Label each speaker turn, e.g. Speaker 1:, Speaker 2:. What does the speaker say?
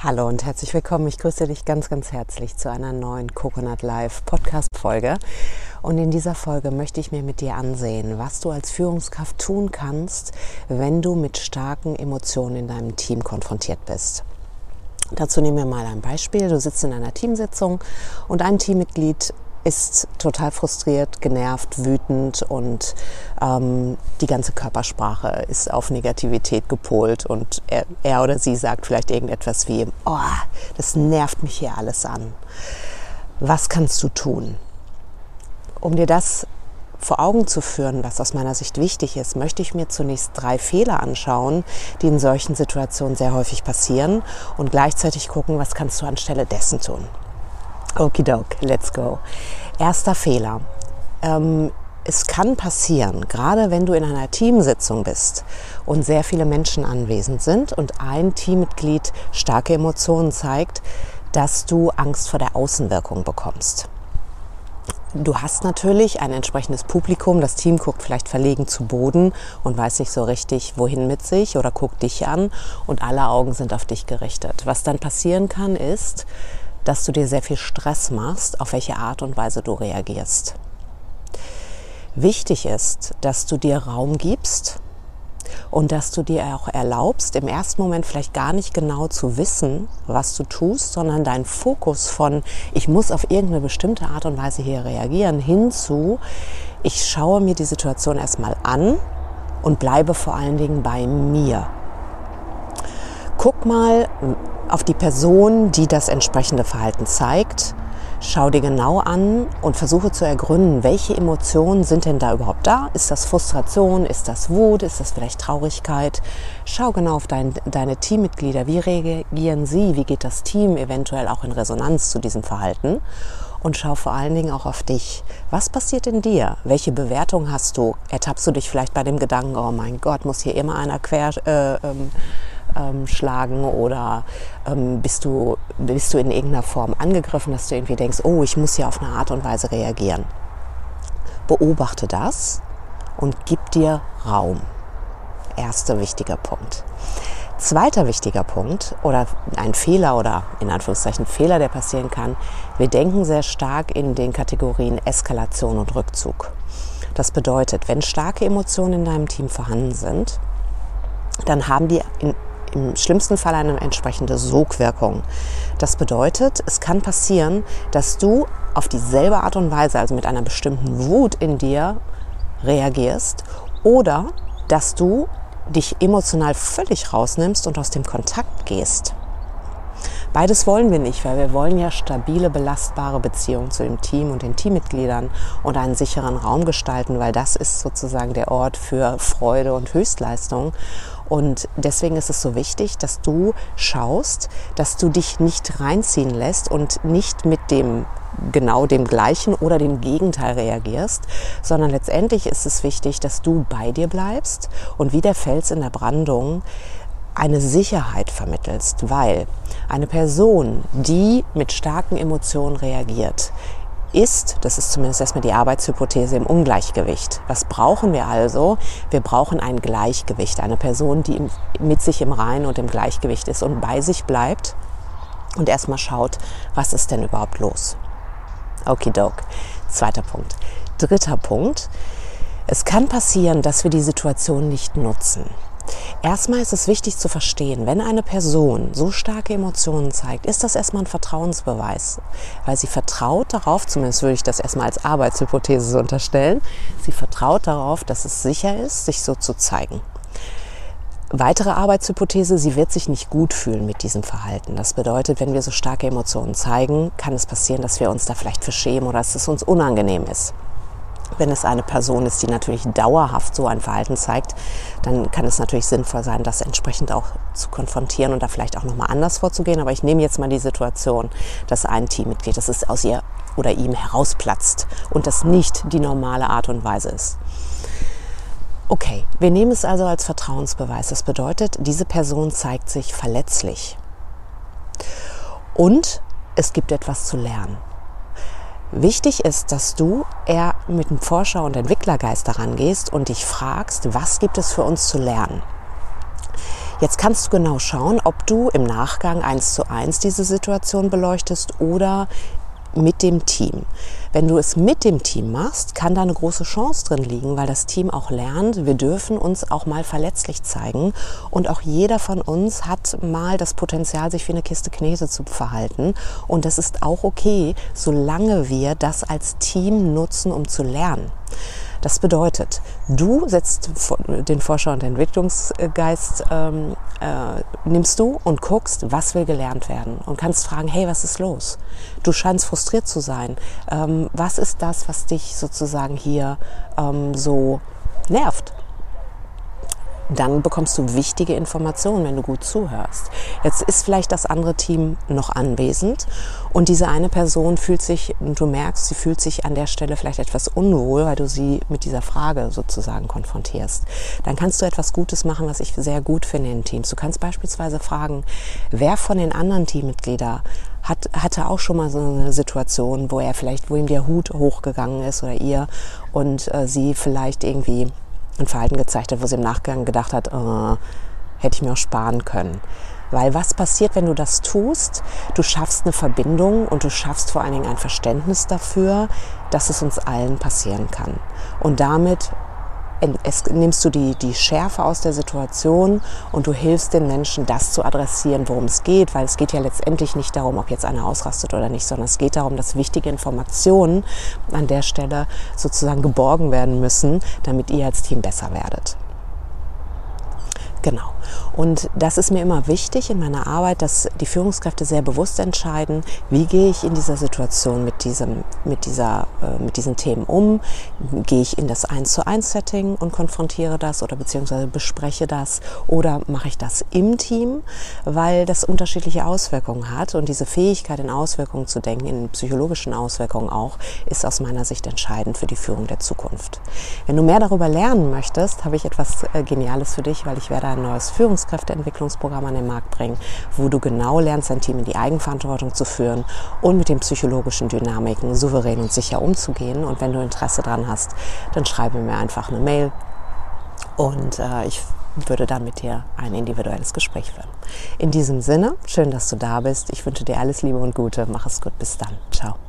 Speaker 1: Hallo und herzlich willkommen. Ich grüße dich ganz, ganz herzlich zu einer neuen Coconut Live Podcast Folge. Und in dieser Folge möchte ich mir mit dir ansehen, was du als Führungskraft tun kannst, wenn du mit starken Emotionen in deinem Team konfrontiert bist. Dazu nehmen wir mal ein Beispiel. Du sitzt in einer Teamsitzung und ein Teammitglied ist total frustriert, genervt, wütend und ähm, die ganze Körpersprache ist auf Negativität gepolt und er, er oder sie sagt vielleicht irgendetwas wie, oh, das nervt mich hier alles an. Was kannst du tun? Um dir das vor Augen zu führen, was aus meiner Sicht wichtig ist, möchte ich mir zunächst drei Fehler anschauen, die in solchen Situationen sehr häufig passieren und gleichzeitig gucken, was kannst du anstelle dessen tun. Okidok, let's go. Erster Fehler. Ähm, es kann passieren, gerade wenn du in einer Teamsitzung bist und sehr viele Menschen anwesend sind und ein Teammitglied starke Emotionen zeigt, dass du Angst vor der Außenwirkung bekommst. Du hast natürlich ein entsprechendes Publikum. Das Team guckt vielleicht verlegen zu Boden und weiß nicht so richtig, wohin mit sich oder guckt dich an und alle Augen sind auf dich gerichtet. Was dann passieren kann, ist, dass du dir sehr viel Stress machst, auf welche Art und Weise du reagierst. Wichtig ist, dass du dir Raum gibst und dass du dir auch erlaubst, im ersten Moment vielleicht gar nicht genau zu wissen, was du tust, sondern deinen Fokus von, ich muss auf irgendeine bestimmte Art und Weise hier reagieren, hinzu, ich schaue mir die Situation erstmal an und bleibe vor allen Dingen bei mir. Guck mal, auf die Person, die das entsprechende Verhalten zeigt. Schau dir genau an und versuche zu ergründen, welche Emotionen sind denn da überhaupt da? Ist das Frustration? Ist das Wut? Ist das vielleicht Traurigkeit? Schau genau auf dein, deine Teammitglieder. Wie reagieren sie? Wie geht das Team eventuell auch in Resonanz zu diesem Verhalten? Und schau vor allen Dingen auch auf dich. Was passiert in dir? Welche Bewertung hast du? Ertappst du dich vielleicht bei dem Gedanken, oh mein Gott, muss hier immer einer quer... Äh, ähm, ähm, schlagen oder ähm, bist, du, bist du in irgendeiner Form angegriffen, dass du irgendwie denkst, oh, ich muss hier auf eine Art und Weise reagieren. Beobachte das und gib dir Raum. Erster wichtiger Punkt. Zweiter wichtiger Punkt oder ein Fehler oder in Anführungszeichen Fehler, der passieren kann, wir denken sehr stark in den Kategorien Eskalation und Rückzug. Das bedeutet, wenn starke Emotionen in deinem Team vorhanden sind, dann haben die in im schlimmsten Fall eine entsprechende Sogwirkung. Das bedeutet, es kann passieren, dass du auf dieselbe Art und Weise, also mit einer bestimmten Wut in dir reagierst oder dass du dich emotional völlig rausnimmst und aus dem Kontakt gehst. Beides wollen wir nicht, weil wir wollen ja stabile, belastbare Beziehungen zu dem Team und den Teammitgliedern und einen sicheren Raum gestalten, weil das ist sozusagen der Ort für Freude und Höchstleistung. Und deswegen ist es so wichtig, dass du schaust, dass du dich nicht reinziehen lässt und nicht mit dem genau dem gleichen oder dem Gegenteil reagierst, sondern letztendlich ist es wichtig, dass du bei dir bleibst und wie der Fels in der Brandung eine Sicherheit vermittelst, weil eine Person, die mit starken Emotionen reagiert, ist, das ist zumindest erstmal die Arbeitshypothese, im Ungleichgewicht. Was brauchen wir also? Wir brauchen ein Gleichgewicht, eine Person, die mit sich im Reinen und im Gleichgewicht ist und bei sich bleibt und erstmal schaut, was ist denn überhaupt los. Okidok. Zweiter Punkt. Dritter Punkt. Es kann passieren, dass wir die Situation nicht nutzen. Erstmal ist es wichtig zu verstehen, wenn eine Person so starke Emotionen zeigt, ist das erstmal ein Vertrauensbeweis, weil sie vertraut darauf, zumindest würde ich das erstmal als Arbeitshypothese unterstellen, sie vertraut darauf, dass es sicher ist, sich so zu zeigen. Weitere Arbeitshypothese, sie wird sich nicht gut fühlen mit diesem Verhalten. Das bedeutet, wenn wir so starke Emotionen zeigen, kann es passieren, dass wir uns da vielleicht verschämen oder dass es uns unangenehm ist. Wenn es eine Person ist, die natürlich dauerhaft so ein Verhalten zeigt, dann kann es natürlich sinnvoll sein, das entsprechend auch zu konfrontieren und da vielleicht auch nochmal anders vorzugehen. Aber ich nehme jetzt mal die Situation, dass ein Teammitglied, das ist aus ihr oder ihm herausplatzt und das nicht die normale Art und Weise ist. Okay, wir nehmen es also als Vertrauensbeweis. Das bedeutet, diese Person zeigt sich verletzlich. Und es gibt etwas zu lernen. Wichtig ist, dass du eher mit dem Forscher- und Entwicklergeist daran gehst und dich fragst, was gibt es für uns zu lernen? Jetzt kannst du genau schauen, ob du im Nachgang eins zu eins diese Situation beleuchtest oder mit dem Team. Wenn du es mit dem Team machst, kann da eine große Chance drin liegen, weil das Team auch lernt, wir dürfen uns auch mal verletzlich zeigen und auch jeder von uns hat mal das Potenzial, sich wie eine Kiste Knete zu verhalten und das ist auch okay, solange wir das als Team nutzen, um zu lernen. Das bedeutet, du setzt den Forscher- und Entwicklungsgeist, ähm, äh, nimmst du und guckst, was will gelernt werden und kannst fragen, hey, was ist los? Du scheinst frustriert zu sein. Ähm, was ist das, was dich sozusagen hier ähm, so nervt? Dann bekommst du wichtige Informationen, wenn du gut zuhörst. Jetzt ist vielleicht das andere Team noch anwesend und diese eine Person fühlt sich, du merkst, sie fühlt sich an der Stelle vielleicht etwas unwohl, weil du sie mit dieser Frage sozusagen konfrontierst. Dann kannst du etwas Gutes machen, was ich sehr gut finde in Teams. Du kannst beispielsweise fragen, wer von den anderen Teammitgliedern hat, hatte auch schon mal so eine Situation, wo er vielleicht, wo ihm der Hut hochgegangen ist oder ihr und äh, sie vielleicht irgendwie ein Verhalten gezeigt hat, wo sie im Nachgang gedacht hat, oh, hätte ich mir auch sparen können. Weil was passiert, wenn du das tust? Du schaffst eine Verbindung und du schaffst vor allen Dingen ein Verständnis dafür, dass es uns allen passieren kann. Und damit es, nimmst du die, die Schärfe aus der Situation und du hilfst den Menschen, das zu adressieren, worum es geht, weil es geht ja letztendlich nicht darum, ob jetzt einer ausrastet oder nicht, sondern es geht darum, dass wichtige Informationen an der Stelle sozusagen geborgen werden müssen, damit ihr als Team besser werdet. Genau. Und das ist mir immer wichtig in meiner Arbeit, dass die Führungskräfte sehr bewusst entscheiden, wie gehe ich in dieser Situation mit, diesem, mit, dieser, äh, mit diesen Themen um. Gehe ich in das 1 zu 1 Setting und konfrontiere das oder beziehungsweise bespreche das oder mache ich das im Team, weil das unterschiedliche Auswirkungen hat. Und diese Fähigkeit in Auswirkungen zu denken, in psychologischen Auswirkungen auch, ist aus meiner Sicht entscheidend für die Führung der Zukunft. Wenn du mehr darüber lernen möchtest, habe ich etwas äh, Geniales für dich, weil ich werde neues Führungs Führungskräfteentwicklungsprogramm an den Markt bringen, wo du genau lernst, dein Team in die Eigenverantwortung zu führen und mit den psychologischen Dynamiken souverän und sicher umzugehen. Und wenn du Interesse daran hast, dann schreibe mir einfach eine Mail und äh, ich würde dann mit dir ein individuelles Gespräch führen. In diesem Sinne, schön, dass du da bist. Ich wünsche dir alles Liebe und Gute. Mach es gut. Bis dann. Ciao.